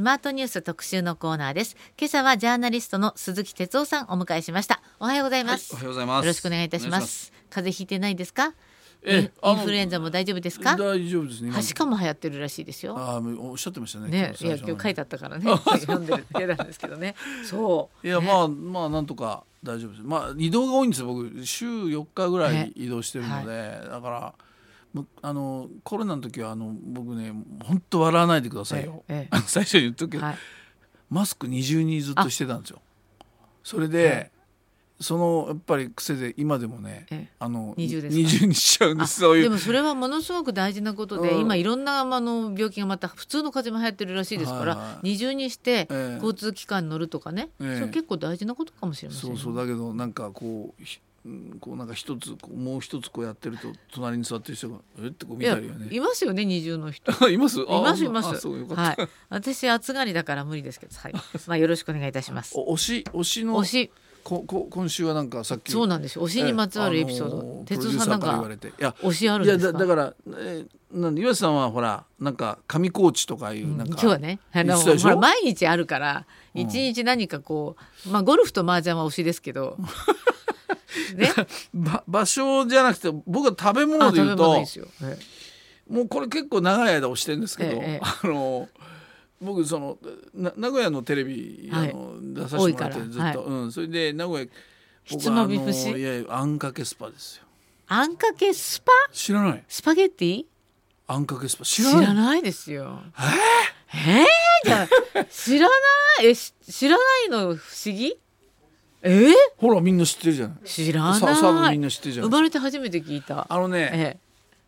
スマートニュース特集のコーナーです。今朝はジャーナリストの鈴木哲夫さんお迎えしました。おはようございます、はいおはようございます。よろしくお願いいたします。風邪ひいてないですか？えインフルエンザも大丈夫ですか？大丈夫ですね。今。はしかも流行ってるらしいですよ。あーおっしゃってましたね。ね、いや今日書いてあったからね。読んでるだけなんですけどね。そう。ねいやまあまあなんとか大丈夫です。まあ移動が多いんですよ僕。週4日ぐらい移動してるので、だからむあのコロナの時はあの僕ね本当笑わないでくださいよ、ええ最初に言っとくけど、はい。マスク二重にずっとしてたんですよ。それで、そのやっぱり癖で今でもね、ええ。あの二重ですか？二重にしちゃうんであすそういう。でもそれはものすごく大事なことで、うん。今いろんなあの病気がまた普通の風邪も流行ってるらしいですから、はいはい。二重にしてええ。交通機関に乗るとかね、ええ。それ結構大事なことかもしれませんねそうそう。だけどなんかこうこうなんか一つこうもう一つこうやってると隣に座ってる人がえ？ってこう見いやたりよね。いますよね二重の人。います？いいますいます。はい。私暑がりだから無理ですけどはい。まあよろしくお願いいたします。お推し推しの推し。ここ今週はなんかさっき。そうなんです。よ推しにまつわるエピソード、ええあの哲夫さんなんから言わかれて。いや推しあるんいやですか？だだから、えー、なんで岩瀬さんはほらなんか上高地とかいうなんか、今日はねあのほら毎日あるからうん。一日何かこう、まあゴルフと麻雀は推しですけどね。ば場所じゃなくて僕は食べ物あで言うともうこれ結構長い間押してるんですけど、ええええ。あの僕そのな名古屋のテレビ、はい。あの出させてもらってずっと、うん、それで名古屋ひつまぶし？僕はあのいやいやあんかけスパですよ。あんかけスパ？知らない。スパゲッティ？あんかけスパ。知知らない。らないですよ。えー、じゃあ知らない？えし知らないの不思議？え？ー、ほらみんな知ってるじゃない。知らない。みんな知ってるじゃ生ない。まれて初めて聞いた。あのね、ええ。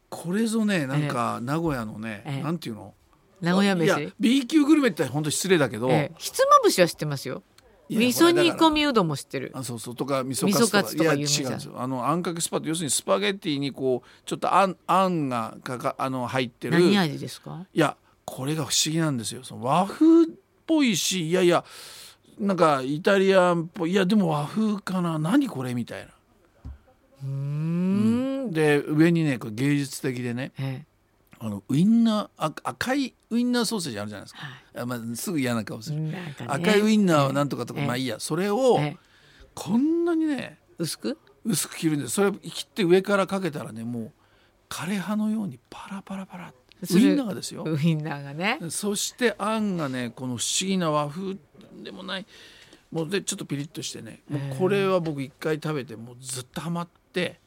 これぞねなんか名古屋のね、ええ。なんていうの？名古屋飯。いや B 級グルメって本当失礼だけど、ええ。ひつまぶしは知ってますよ。味噌煮込みうどんも知ってる。あそうそうとか味噌カカツとか違うんですよ。あのあんかけスパって要するにスパゲッティにこうちょっとあんあんがかかあの入ってる。何い味ですか？やこれが不思議なんですよ。その和風っぽいしいやいやなんかイタリアンっぽいいやでも和風かな。何これみたいな。うーん。で上にねこれ芸術的でね。ええ。あのウインナーあ赤いウインナーソーセージあるじゃないですか、はい。あまあ、すぐ嫌な顔する、ね。赤いウインナーはなんとかとか、ええ。まあいいや。それをええ。こんなにね薄く？薄く切るんです。それ切って上からかけたらねもう枯葉のようにパラパラパラそれウインナーがですよ。ウインナーがね。そしてあんがねこの不思議な和風でもない。もうでちょっとピリッとしてね。もうこれは僕一回食べてもうずっとハマって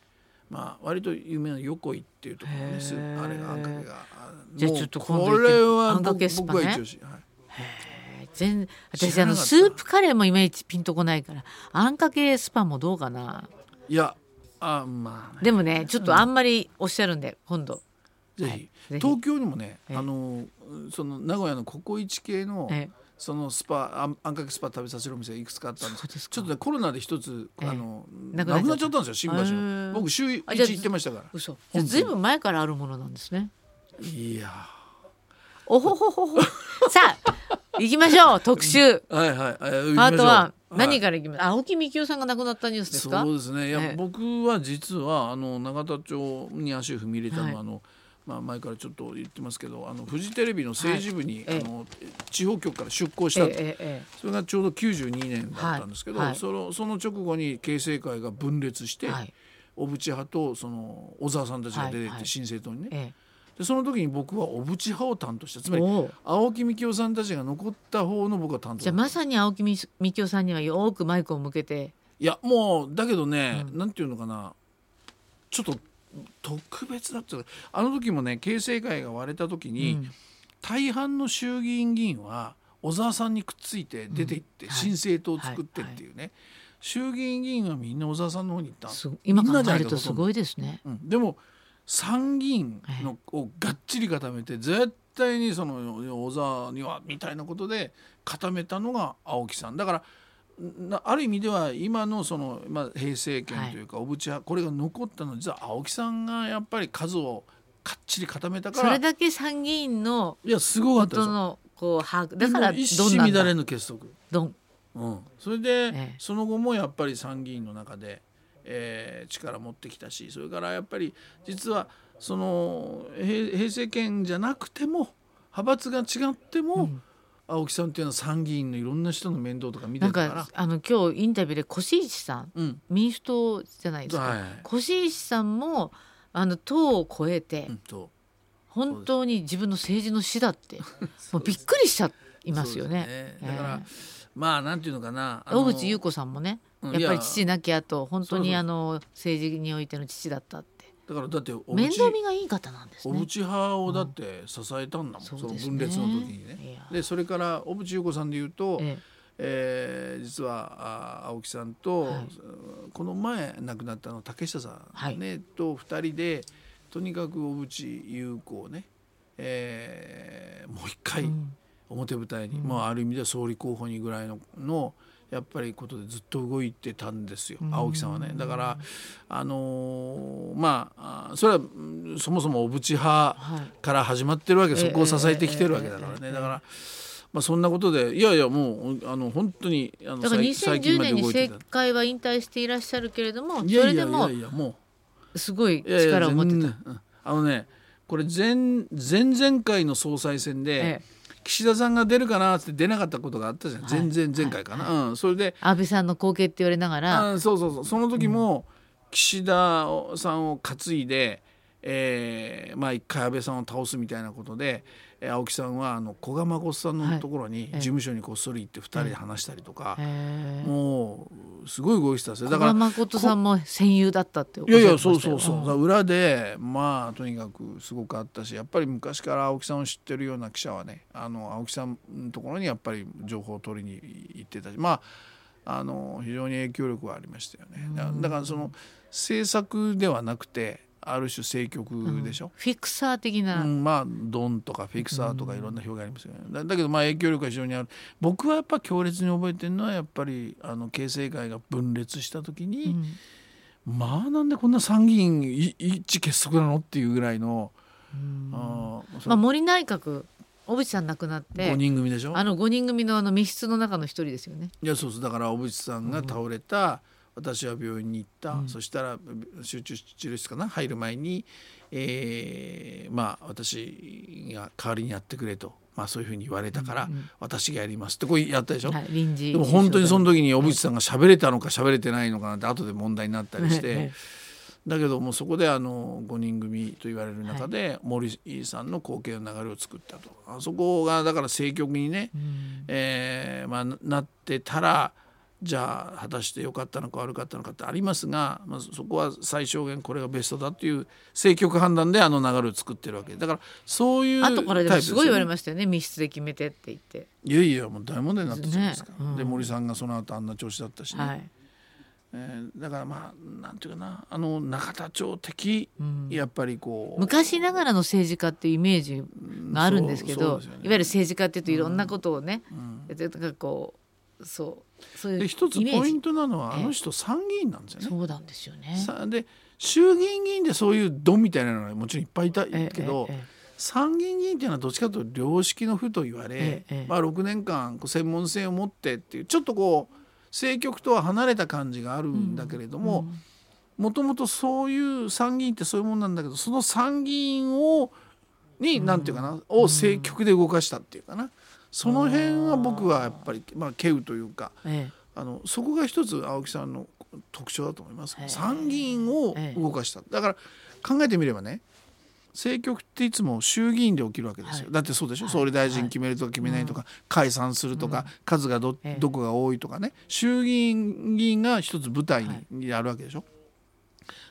まあ割と有名な横井っていうところです。あれがあんかけが。あじゃちょっとこれはあんか僕けスパね。僕は一押し、はい。全知私あのスープカレーもいまいちピンとこないからあんかけスパもどうかな。いやあまあ。ねでもねちょっとあんまりおっしゃるんで今度ぜひ、東京にもね、ええ。あのその名古屋のココイチ系の、えそのスパあんあんかけスパ食べさせるお店がいくつかあったんです。ですか。ちょっとねコロナで一つ、ええ。あのななくくなっちゃったんですよ新橋の僕週一あじゃあ行ってましたから。ずいぶん前からあるものなんですね。いやおほほほほ。さあ行きましょう。特集。ーはいはい。パパート1何かから行きます青木幹雄さんが亡くなったニュースですか？そうですね。いや、ええ。僕は実はあの永田町に足を踏み入れたのは、はい。あのまあ、前からちょっと言ってますけどあのフジテレビの政治部に、ええあの地方局から出向しえたえええそれがちょうど92年だったんですけど、はいはい。そのその直後に形成会が分裂して、はい。小渕派とその小沢さんたちが出てって、はいはい。新政党にね。えでその時に僕は小渕派を担当した。つまり青木幹雄さんたちが残った方の僕は担当じゃあまさに青木幹雄さんにはよくマイクを向けて。いやもうだけどね、うん。なんていうのかな。ちょっと特別だったあの時もね形成会が割れた時に、うん。大半の衆議院議員は小沢さんにくっついて出ていって、新政党を作ってっていうね、衆議院議員はみんな小沢さんの方に行ったす今考えるとすごいですね。う。ん、でも参議院のをがっちり固めて絶対にその小沢にはみたいなことで固めたのが青木さん。だからなある意味では今のその、まあ、平成権というか小渕派これが残ったのは実は青木さんがやっぱり数をかっちり固めたからそれだけ参議院のいやすごかったですよ。ことのこう把握だから一乱れぬ結束、どんうん、それで、ええ。その後もやっぱり参議院の中で、えー力持ってきたしそれからやっぱり実はその平平成権じゃなくても派閥が違っても、うん青木さんっていうのは参議院のいろんな人の面倒とか見てたから。かあの今日インタビューで越石さんうん。民主党じゃないですか、はい越石さんもあの党を超えて、うんと本当に自分の政治の死だってもうびっくりしちゃいますよね。ね。だから、えまあなんていうのかな小渕優子さんもねうんやっぱり父亡き後本当にあの政治においての父だったってだからだって小面倒見渕がいい方なんですね。小渕派をだって支えたんだもん、そのそうですね分裂の時にね。でそれから小渕優子さんで言うと、ええ。ー実はあ青木さんと、はい。この前亡くなったの竹下さん、ねはい。と2人でとにかく小渕優子をね、えーもう一え回うん。表舞台に、うん。まあ、ある意味では総理候補にぐらいののやっぱりことでずっと動いてたんですようん。青木さんはね。だからあのーまああそれはうんそもそも小渕派はい。から始まってるわけでそこを支えてきてるわけだからね。だから、まあ、そんなことでいやいやもうあの本当にあのだから最最近2010まで年に動いてた。政界は引退していらっしゃるけれどもそれでもすごい力を持ってた。あのねこれ前前々回の総裁選で、ええ岸田さんが出るかなって出なかったことがあったじゃん、はい。前々前回かな、うん、それで安倍さんの後継って言われながら。あそうそうそう。その時も岸田さんを担いで、えーまあ一回安倍さんを倒すみたいなことで、えー青木さんはあの古賀誠さんのところにええ。事務所にこっそり行って二人で話したりとか、ええ。もうすごい動いてたんですよだ小から川誠さんも戦友だったっていやいやそうそうそう、だから裏でまあとにかくすごくあったしやっぱり昔から青木さんを知ってるような記者はねあの青木さんのところにやっぱり情報を取りに行ってたしまああの非常に影響力はありましたよね。だだからその政策ではなくてある種政局でしょ？フィクサー的な、うん、まあドンとかフィクサーとかいろんな表現ありますよね。だだけどまあ影響力が非常にある。僕はやっぱ強烈に覚えてるのはやっぱりあの形成会が分裂した時に、うん。まあなんでこんな参議院い一致結束なのっていうぐらいの、うん。あまあ、森内閣小渕さん亡くなっ5て人組でしょ？あの5人組のあの密室の中の一人ですよね。いやそうそう。だから小渕さんが倒れた、私は病院に行った、うん。そしたら集中治療室かな？入る前に、えーまあ私が代わりにやってくれと、まあ、そういうふうに言われたから、私がやりますってこうやったでしょ、はい、臨時でも本当にその時に小渕さんが喋れたのか喋れてないのかなんて後で問題になったりして、えだけどもうそこであの5人組と言われる中で森さんの後継の流れを作ったと。あそこがだから政局にね、うん。えーまあ、ななってたらじゃあ果たして良かったのか悪かったのかってありますが、まあ、そこは最小限これがベストだっていう政局判断であの流れを作ってるわけ。だからそういう後からでもすごい言われすましたよね。密室で決めてって言って、いやいやもう大問題になったじゃないですか、ね。うん。で森さんがその後あんな調子だったしね、はい。えーだからまあなんていうかな。あの中田町的、うん。やっぱりこう昔ながらの政治家っていうイメージがあるんですけど、ね。いわゆる政治家っていうといろんなことをね、うんでなんかこうそうで一つポイントなのはええ。あの人参議院なんですよね。そうなんですよね。さで衆議院議員でそういうドンみたいなのはもちろんいっぱいいたええけど、ええ参議院議員っていうのはどっちかというと良識の府と言われ、まあ、6年間こう専門性を持ってっていうちょっとこう政局とは離れた感じがあるんだけれどももともとそういう参議院ってそういうもんなんだけどその参議院をに何て言うかな、を政局で動かしたっていうかなその辺は僕はやっぱり、まあ、稀有というかえあのそこが一つ青木さんの特徴だと思います。へえ。参議院を動かした。だから考えてみればね政局っていつも衆議院で起きるわけですよ、はい。だってそうでしょ、はい。総理大臣決めるとか決めないとか、解散するとか、数がどええ。どこが多いとかね。衆議院議員が一つ舞台にやるわけでしょ？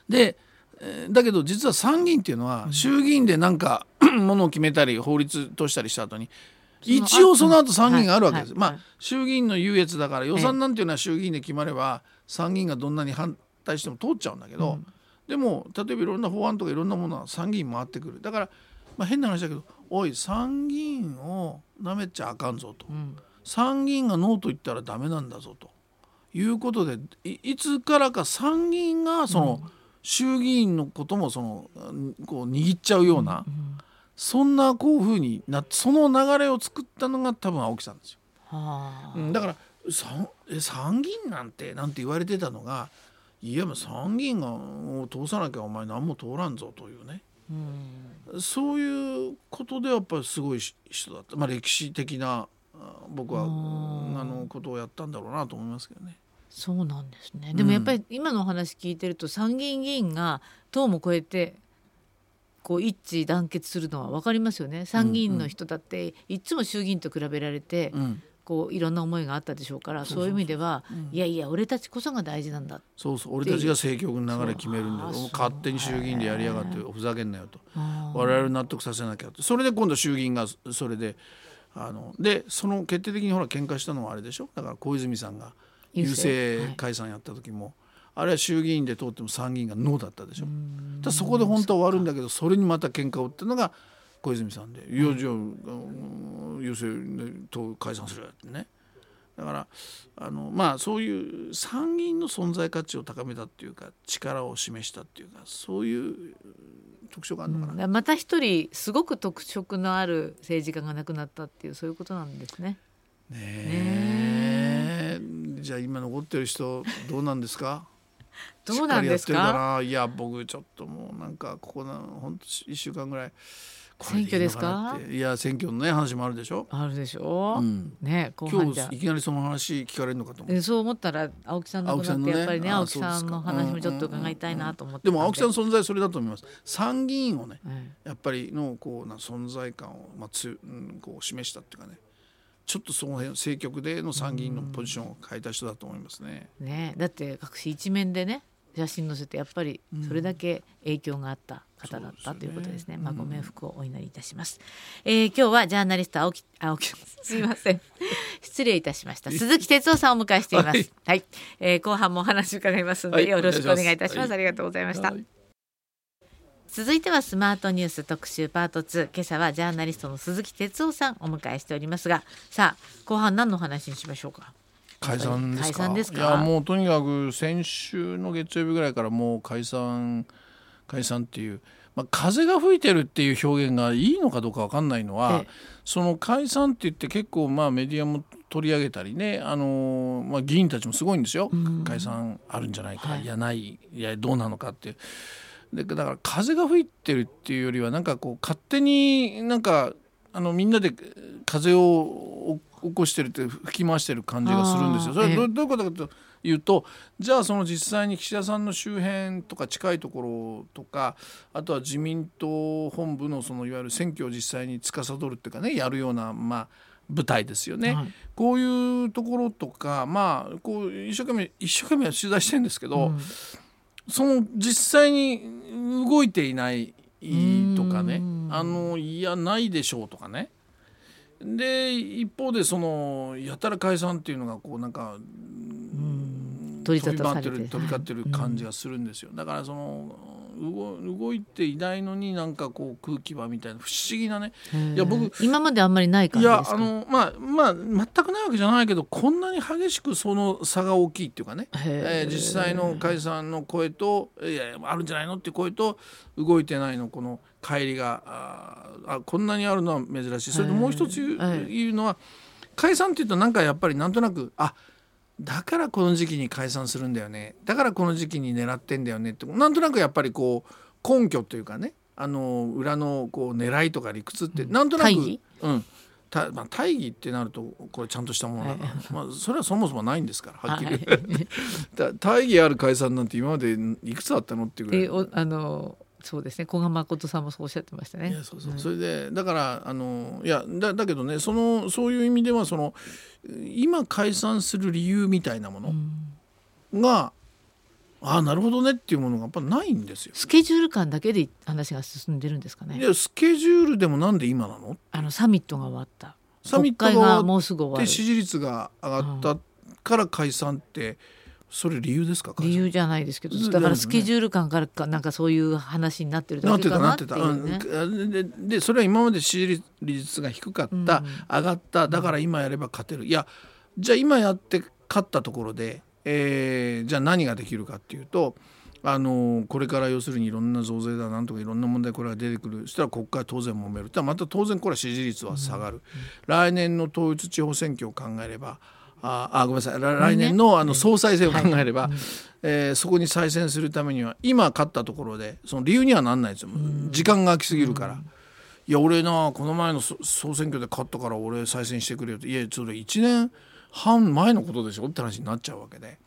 でえーだけど実は参議院っていうのは衆議院でなんか ものを決めたり法律としたりした後に一応その後参議院があるわけです。まあ衆議院の優越だから予算なんていうのは衆議院で決まれば参議院がどんなに反対しても通っちゃうんだけど、でも例えばいろんな法案とかいろんなものは参議院回ってくる。だから、まあ、変な話だけどおい参議院をなめちゃあかんぞと、うん。参議院がノーと言ったらダメなんだぞと。いうことでいいつからか参議院がその、衆議院のこともそのうんこう握っちゃうような、うんそんなこういうふうになその流れを作ったのが多分青木さんですよ。はあ。うんだからさえ参議院なんてなんて言われてたのがいや参議院が通さなきゃお前何も通らんぞというね。うん。そういうことでやっぱりすごい人だった、まあ、歴史的な僕はあのことをやったんだろうなと思いますけどね。そうなんですね。でもやっぱり今のお話聞いてると参議院議員が党も超えてこう一致団結するのは分かりますよね。参議院の人だっていつも衆議院と比べられて、うん。こういろんな思いがあったでしょうからそういう意味では、いやいや俺たちこそが大事なんだ。そうそう。俺たちが政局の流れ決めるんだ勝手に衆議院でやりやがってふざけんなよと。我々納得させなきゃと。それで今度衆議院がそれであのでその決定的にほら喧嘩したのはあれでしょ？だから小泉さんが郵郵政政解散やった時も、あれは衆議院で通っても参議院がノーだったでしょ。だそこで本当は終わるんだけどそれにまた喧嘩を打ってるのが小泉さんで「いやじゃあうん郵政党解散するよ」ってね。だからあのまあそういう参議院の存在価値を高めたっていうか力を示したっていうかそういう特徴があるのかな。うん。また一人すごく特色のある政治家が亡くなったっていうそういうことなんですね。ねえ。じゃあ今残ってる人どうなんですか？どうなんですか？いや僕ちょっともうなんかここな本当1週間ぐらい選挙ですか？いや選挙のね話もあるでしょ、あるでしょ、うん、ね今日いきなりその話聞かれるのかと思って。えそう思ったら青木さん亡くなってやっぱりね青青木さんの話もちょっと伺いたいなと思ってで。も青木さんのん存在それだと思います。参議院をねえやっぱりのこうな存在感を、まあつうん、こう示したっていうかねちょっとその辺政局での参議院のポジションを変えた人だと思いますね。えねえだって各紙一面でね写真載せてやっぱりそれだけ影響があった方だったということですね。まあご冥福をお祈りいたします。えー今日はジャーナリスト青木青木 すいません失礼いたしました鈴木哲夫さんをお迎えしています。ははいい、えー後半もお話伺いますので、はいよろしくお願いいたします。お願いありがとうございました。はい続いてはスマートニュース特集パート2今朝はジャーナリストの鈴木哲夫さんお迎えしておりますが。さあ後半何の話にしましょうか？解散ですか？解散ですか？いやもうとにかく先週の月曜日ぐらいからもう解散解散っていう、まあ、風が吹いてるっていう表現がいいのかどうかわかんないのは、ええ。その解散って言って結構まあメディアも取り上げたりね、あのまあ、議員たちもすごいんですよ、解散あるんじゃないか、はい。い、やないいやどうなのかっていう。でだから風が吹いてるっていうよりはなんかこう勝手になんかあのみんなで風を起こしてるって吹き回してる感じがするんですよ。それはどどういうことかというとじゃあその実際に岸田さんの周辺とか近いところとかあとは自民党本部のそのいわゆる選挙を実際に司るっていうかねやるようなまあ舞台ですよね、はい。こういうところとかまあこう一生懸命一生懸命取材してるんですけど、うんその実際に動いていないとかねうん。あのいやないでしょうとかね。で一方でそのやたら解散っていうのがこうなんか取り沙飛び回汰されて。ってる飛び交ってる感じがするんですよ、だからその動動いていないのになんかこう空気はみたいな不思議なね。いや僕今まであんまりない感いじですか？やあのまあまあ全くないわけじゃないけどこんなに激しくその差が大きいっていうかね、えー実際の解散の声といやあるんじゃないのっていう声と動いてないのこの乖離があこんなにあるのは珍しい。それともう一つ言う,、のは解散っていうとなんかやっぱりなんとなくあだからこの時期に解散するんだよね。だからこの時期に狙ってんだよねって。なんとなくやっぱりこう根拠というかね。あの裏のこう狙いとか理屈って。なんとなく、大義？うん。たまあ、大義ってなるとこれちゃんとしたものだから、まあ、それはそもそもないんですからはっきり。言って、だ大義ある解散なんて今までいくつあったのっていうぐらい。あのそうですね。古賀誠さんもそうおっしゃってましたね。いやそうそう、それでだからあのいやだだけどねそのそういう意味ではその今解散する理由みたいなものが、ああなるほどねっていうものがやっぱないんですよ。スケジュール感だけで話が進んでるんですかね。いやスケジュールでもなんで今なの？あのサミットが終わった。サミットがもうすぐ終わる。で支持率が上がったから解散ってそれ理由ですか理由じゃないですけどうんだからスケジュール感からかなんかそういう話になってるなってだけかなっていうね。うん、ででそれは今まで支持率が低かった、うん。上がっただから今やれば勝てる。いやじゃあ今やって勝ったところで、えーじゃあ何ができるかっていうとあのこれから要するにいろんな増税だなんとかいろんな問題これが出てくる。そしたら国会は当然揉める。また当然これは支持率は下がる、来年の統一地方選挙を考えればああごめんなさい来来年のあの総裁選を考えれば、えーそこに再選するためには今勝ったところでその理由にはなんないですよ、時間が空きすぎるから。いや俺なこの前のそ総選挙で勝ったから俺再選してくれよっていやそれ1年半前のことでしょって話になっちゃうわけで。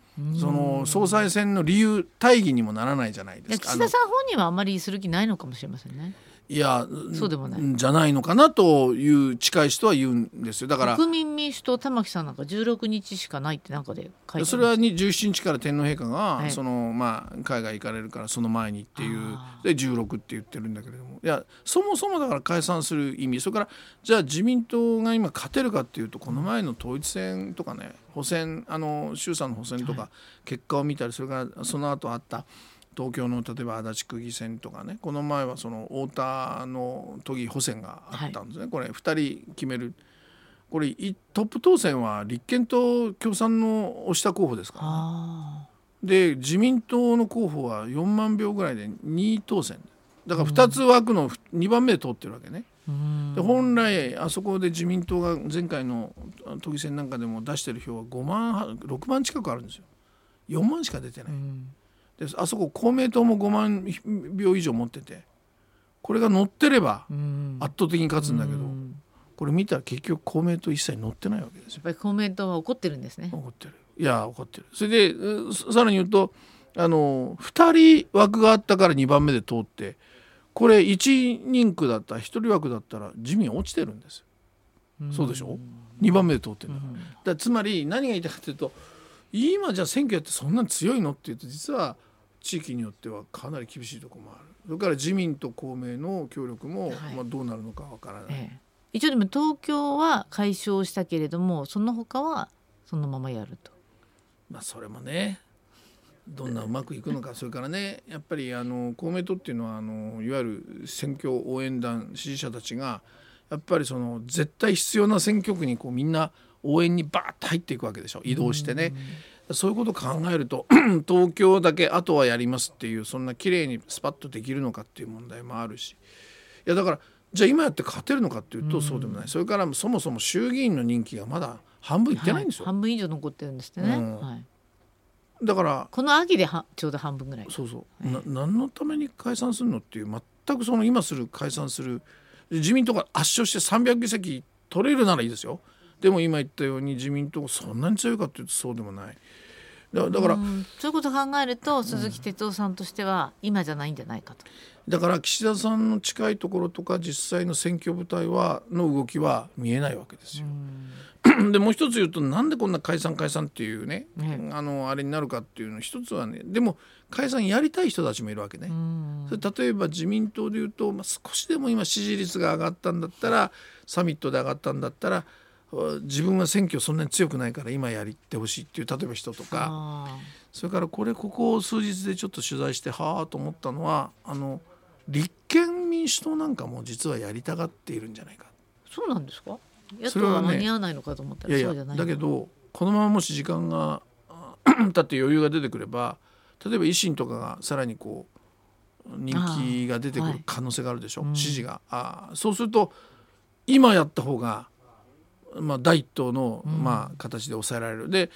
その総裁選の理由大義にもならないじゃないですか。岸田さん本人はあんまりする気ないのかもしれませんね。いやそうでもない。じゃないのかなという近い人は言うんですよ。だから国民民主党玉木さんなんか16日しかないってなんかで書いてそれはに17日から天皇陛下が、はい。そのまあ、海外行かれるからその前にっていう。で16って言ってるんだけれども。いやそもそもだから解散する意味。それからじゃあ自民党が今勝てるかっていうとこの前の統一選とかね補選あの衆参の補選とか結果を見たりそれからその後あった東京の例えば足立区議選とかねこの前はその太田の都議補選があったんですね、これ2人決める。これいトップ当選は立憲と共産の押した候補ですから、ね、あで自民党の候補は4万票ぐらいで2位当選。だから2つ枠の2番目で通ってるわけね。で本来あそこで自民党が前回の都議選なんかでも出してる票は5万は6万近くあるんですよ。4万しか出てない。うんであそこ公明党も5万票以上持っててこれが乗ってればうん。圧倒的に勝つんだけどうん。これ見たら結局公明党一切乗ってないわけです。よやっぱり公明党は怒ってるんですね。怒ってる。いや怒ってる。それでうさらに言うとあの2人枠があったから2番目で通ってこれ1人区だったら1人枠だったら自民落ちてるんです。よそうでしょ？2番目で通ってるん。だだつまり何が言いたいかというと今じゃあ選挙やってそんなに強いの？っていうと実は地域によってはかなり厳しいところもある。それから自民と公明の協力も、はい。まあ、どうなるのかわからない、ええ。一応でも東京は解消したけれどもその他はそのままやると。まあそれもねどんなうまくいくのかそれからねやっぱりあの公明党っていうのはあのいわゆる選挙応援団支持者たちがやっぱりその絶対必要な選挙区にこうみんな応援にバーッと入っていくわけでしょ。移動してね。そういうことを考えると 東京だけあとはやりますっていうそんな綺麗にスパッとできるのかっていう問題もあるし。いやだからじゃあ今やって勝てるのかっていうとそうでもない、それからそもそも衆議院の任期がまだ半分いってないんですよ、はい。半分以上残ってるんですってね。うん。はい、だからこの秋ではちょうど半分ぐらい。そうそう、な何のために解散するのっていう全くその今する解散する自民党が圧勝して300議席取れるならいいですよでも今言ったように自民党がそんなに強いかっていうとそうでもないだだから、うんそういうことを考えると鈴木哲夫さんとしては今じゃないんじゃないかと。だから岸田さんの近いところとか実際の選挙部隊はの動きは見えないわけですよ。でもう一つ言うとなんでこんな解散解散っていうね、ねあのあれになるかっていうの一つはねでも解散やりたい人たちもいるわけね。うんそれ例えば自民党でいうと、まあ、少しでも今支持率が上がったんだったらサミットで上がったんだったら uh, 自分は選挙そんなに強くないから今やりってほしいっていう例えば人とか。あ。それからこれここ数日でちょっと取材してはあと思ったのはあの立憲民主党なんかも実はやりたがっているんじゃないか。ーそうなんですか？野党は間に合わないのかと思ったらそうじゃないだけどこのままもし時間があ経って余裕が出てくれば例えば維新とかがさらにこう人気が出てくる可能性があるでしょ、うん。支持が。あーそうすると今やった方が、まあ、第一党の、うん。まあ、形で抑えられる。で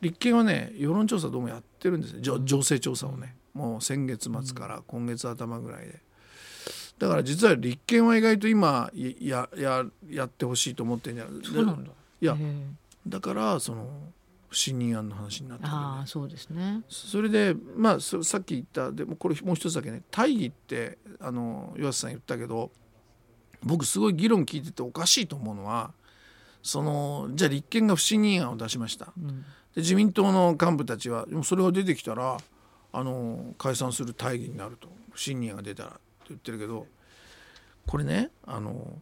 立憲はね世論調査どうもやってるんですねじょ情勢調査をね。もう先月末から今月頭ぐらいで。だから実は立憲は意外と今やややってほしいと思ってるんじゃないそうなんだ。いやだからその不信任案の話になったわけでああそうですね。それでまあそさっき言ったでもこれもう一つだけね。大義ってあの岩瀬さん言ったけど僕すごい議論聞いてておかしいと思うのはそのじゃあ立憲が不信任案を出しました。うん。で自民党の幹部たちはでもそれが出てきたらあの解散する大義になると。不信任案が出たらって言ってるけどこれねあの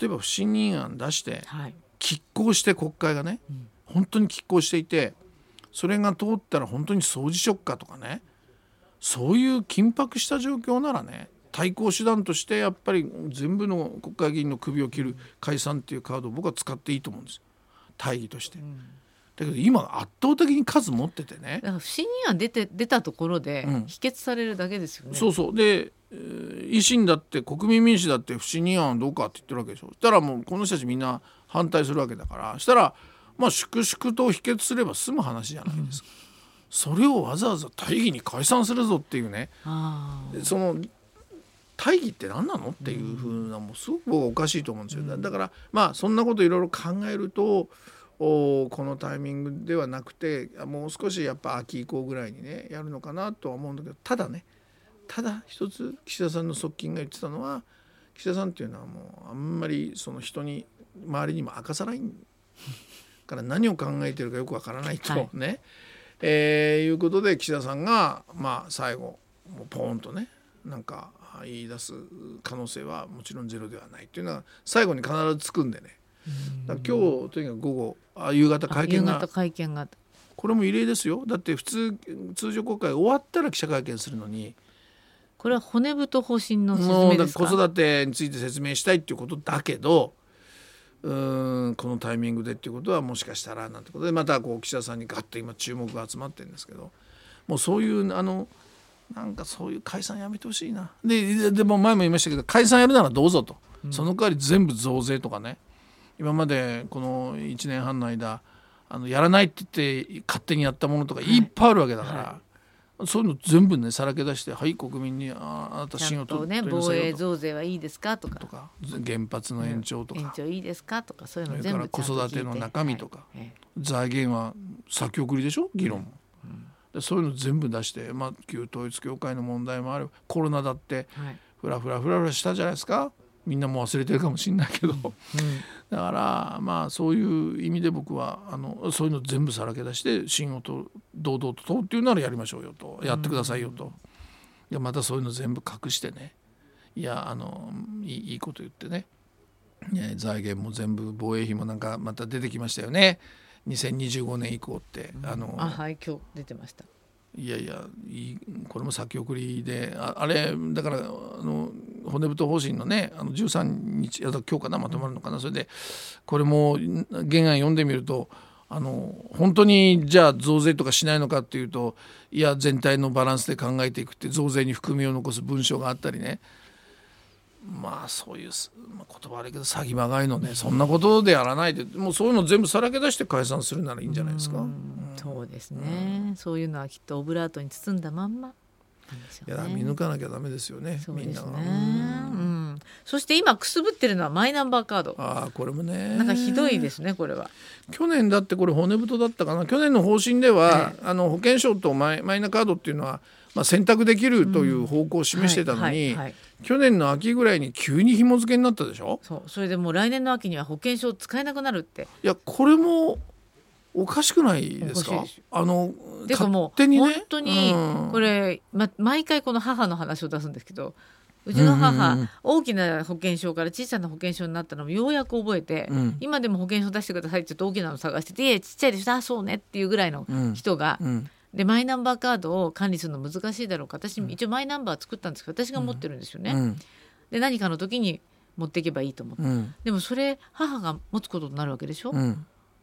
例えば不信任案出してはい。拮抗して国会がね、うん。本当に拮抗していてそれが通ったら本当に総辞職かとかねそういう緊迫した状況ならね対抗手段としてやっぱり全部の国会議員の首を切る解散っていうカードを僕は使っていいと思うんです大義として。だけど今圧倒的に数持っててね。だから不信任案出て出たところでうん。否決されるだけですよね。そうそう。で、えー維新だって国民民主だって不信任案はどうかって言ってるわけでしょ。そしたらもうこの人たちみんな反対するわけだから。そしたらまあ粛々と否決すれば済む話じゃないですか、それをわざわざ大義に解散するぞっていうね。その大義って何なの？っていうふうなもうすごく僕はおかしいと思うんですよ。だからまあそんなこといろいろ考えるとおこのタイミングではなくてもう少しやっぱ秋以降ぐらいにねやるのかなとは思うんだけどただねただ一つ岸田さんの側近が言ってたのは岸田さんっていうのはもうあんまりその人に周りにも明かさないから何を考えてるかよくわからないと、はい、ね、えー、いうことで岸田さんがまあ最後もうポーンとねなんか言い出す可能性はもちろんゼロではないっていうのは最後に必ずつくんでね。今日とにかく午後あ夕方会見が。会見が。これも異例ですよ。だって普通通常国会終わったら記者会見するのに。これは骨太方針の説明ですか？子育てについて説明したいっていうことだけどうんこのタイミングでっていうことはもしかしたらなんてことでまたこう岸田さんにガッと今注目が集まってるんですけどもうそういうあのなんかそういう解散やめてほしいな。ででも前も言いましたけど解散やるならどうぞと、うん、その代わり全部増税とかね。今までこの1年半の間あのやらないって言って勝手にやったものとかい。っぱいあるわけだから。はい。はいそういうの全部ねさらけ出してはい国民にああなた信用とね防衛増税はいいですかとか。とか原発の延長とか、延長いいですかとかそういうの全部子育ての中身とか、はい、財源は先送りでしょ？議論も、うん、そういうの全部出して、まあ、旧統一教会の問題もある。コロナだってふらふらふらふらしたじゃないですか。みんなも忘れてるかもしれないけど、うん、だからまあそういう意味で僕はあのそういうの全部さらけ出して信用と堂々と問うっていうならやりましょうよと。やってくださいよと、いやまたそういうの全部隠してね。いやあのいいこと言ってね。ね財源も全部防衛費もなんかまた出てきましたよね2025年以降って。あのあはい今日出てましたいやいやこれも先送りでああれだからあの骨太方針のねあの13日今日かなまとまるのかなそれでこれも原案読んでみるとあの本当にじゃあ増税とかしないのかっていうといや全体のバランスで考えていくって増税に含みを残す文章があったりねまあそういう、まあ、言葉悪いけど詐欺まがいのねそんなことでやらないでもうそういうの全部さらけ出して解散するならいいんじゃないですか？うそうですね、うん、そういうのはきっとオブラートに包んだまんまいや見抜かなきゃダメですよね。みんなが。うん。そして今くすぶってるのはマイナンバーカード。ああこれもね。なんかひどいですねこれは。去年だってこれ骨太だったかな。去年の方針では、あの保険証とマイマイナカードっていうのはまあ選択できるという方向を示してたのに。去年の秋ぐらいに急に紐付けになったでしょ？そう。それでもう来年の秋には保険証使えなくなるって。いやこれもおかしくないですか？あのでももう、ね、本当にこれ、ま、毎回この母の話を出すんですけどうちの母、うんうん、大きな保険証から小さな保険証になったのもようやく覚えて、うん、今でも保険証出してくださいって言って大きなの探してて「いやちっちゃいでしょ？あそうね」っていうぐらいの人が、うん、でマイナンバーカードを管理するの難しいだろうか。私一応マイナンバー作ったんですけど私が持ってるんですよね。で何かの時に持っていけばいいと思って、でもそれ母が持つことになるわけでしょ、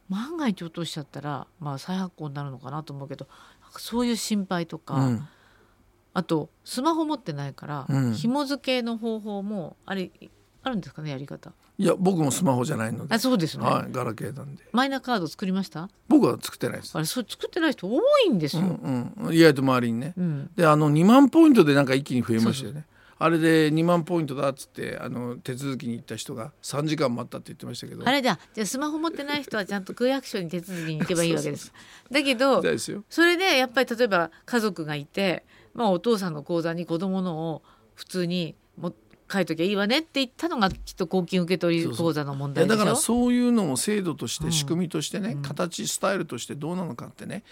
万が一落としちゃったら、まあ、再発行になるのかなと思うけどそういう心配とか、うん、あとスマホ持ってないから、うん、紐付けの方法もあれあるんですかねやり方。いや僕もスマホじゃないので。あそうですね、はい、ガラケーなんで。マイナカード作りました？僕は作ってないです。あれそれ作ってない人多いんですよ、うんうん、意外と周りにね、うん、であの2万ポイントでなんか一気に増えましたよね。あれで2万ポイントだっつってあの手続きに行った人が3時間待ったって言ってましたけど。あれだ。じゃあスマホ持ってない人はちゃんと区役所に手続きに行けばいいわけです。だけどそれでやっぱり例えば家族がいて、まあ、お父さんの口座に子供のを普通にも書いときゃいいわねって言ったのがきっと公金受取口座の問題だからそういうのも制度として仕組みとしてね、うん、形スタイルとしてどうなのかってね。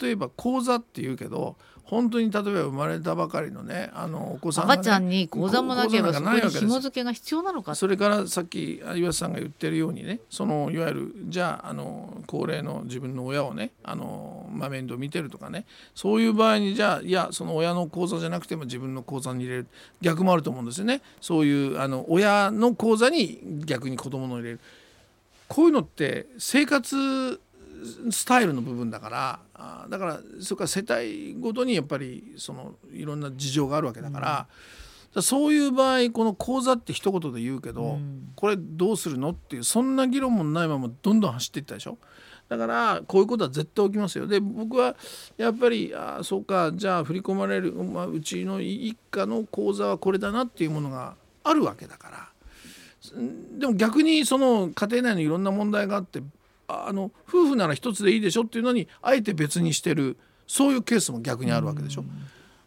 例えば口座っていうけど本当に例えば生まれたばかりのねあのお子さんが、ね、赤ちゃんに口座もなければそこに紐付けが必要なのかそれからさっき岩瀬さんが言ってるようにねそのいわゆるじゃああの高齢の自分の親をねあの、まあ、面倒見てるとかね。そういう場合にじゃあいやその親の口座じゃなくても自分の口座に入れる。逆もあると思うんですよねそういうあの親の口座に逆に子供の入れる。こういうのって生活スタイルの部分だからだからそれから世帯ごとにやっぱりそのいろんな事情があるわけだから、だそういう場合この講座って一言で言うけど、うん。これどうするのっていうそんな議論もないままどんどん走っていったでしょだからこういうことは絶対起きますよ。で僕はやっぱりああそうかじゃあ振り込まれる、まあ、うちの一家の口座はこれだなっていうものがあるわけだから。んでも逆にその家庭内のいろんな問題があってああの夫婦なら一つでいいでしょっていうのにあえて別にしてるそういうケースも逆にあるわけでしょ。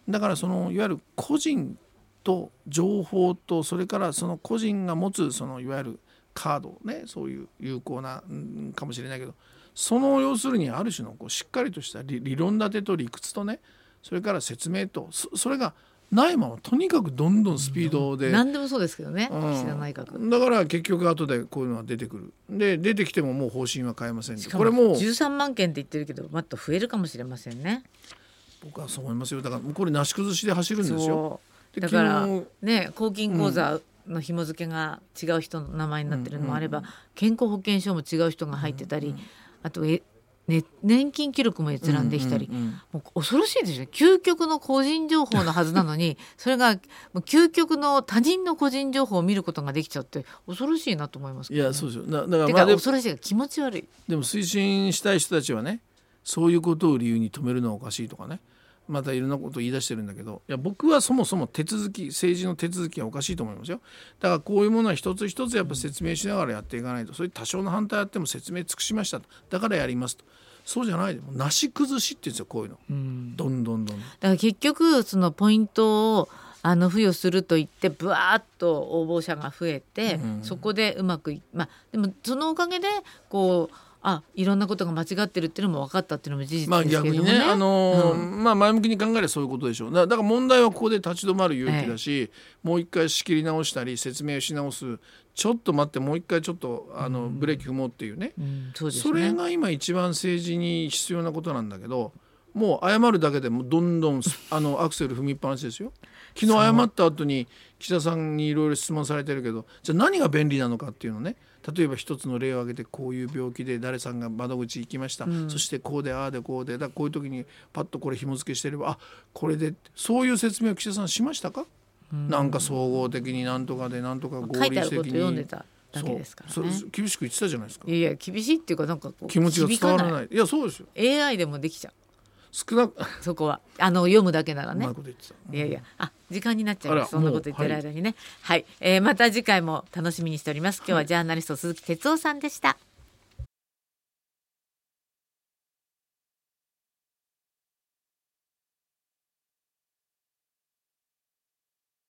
だからそのいわゆる個人と情報とそれからその個人が持つそのいわゆるカードねそういう有効なうんかもしれないけどその要するにある種のこうしっかりとした理理論立てと理屈とねそれから説明とそそれがないままとにかくどんどんスピードで、何でもそうですけどね、うん。岸田内閣だから結局後でこういうのが出てくる。で出てきてももう方針は変えませんこれもう13万件って言ってるけどもっと増えるかもしれませんね。僕はそう思いますよ。だからこれなし崩しで走るんですよ。だからね公金口座の紐付けが違う人の名前になってるのもあれば、健康保険証も違う人が入ってたり、あとえ、ね、年金記録も閲覧できたり、もう恐ろしいですよね。究極の個人情報のはずなのに それがもう究極の他人の個人情報を見ることができちゃって恐ろしいなと思いますけどね、いやそうですよ。だだからまあでも恐ろしいが気持ち悪い。でも推進したい人たちはねそういうことを理由に止めるのはおかしいとかねまたいろんなことを言い出してるんだけどいや僕はそもそも手続き政治の手続きはおかしいと思いますよ。だからこういうものは一つ一つやっぱ説明しながらやっていかないと。それ多少の反対あっても説明尽くしましたと。だからやりますと。そうじゃないでもなし崩しって言うんですよこういうの。どんどんどんどん。だから結局そのポイントをあの付与すると言ってブワーッと応募者が増えて、うん。そこでうまくいまあでもそのおかげでこうあいろんなことが間違ってるっていうのも分かったっていうのも事実まあですけれどもね。逆にね、あのーうまあ前向きに考えればそういうことでしょう。だだから問題はここで立ち止まる勇気だし、もう一回仕切り直したり説明し直す。ちょっと待ってもう一回ちょっとあのブレーキ踏もうっていうね、うん、そうですそれね。が今一番政治に必要なことなんだけどもう謝るだけでもうどんどん あのアクセル踏みっぱなしですよ。昨日謝った後に岸田さんにいろいろ質問されてるけどじゃあ何が便利なのかっていうのね。例えば一つの例を挙げてこういう病気で誰さんが窓口行きました、うん。そしてこうでああでこうでだこういう時にパッとこれ紐付けしてればあこれでそういう説明を岸田さんしましたか、なんか総合的になんとかでなんとか合理的に。読んでただけですからね。厳しく言ってたじゃないですか。いやいや厳しいっていうかなんかこう気持ちが伝わらない。い。やそうですよ。い AI でもできちゃう少なくそこはあの読むだけならねうまい。やいや、あ、時間になっちゃいます。そんなこと言ってる間にね。はい、えーまた次回も楽しみにしております。今日はジャーナリスト鈴木哲夫さんでした。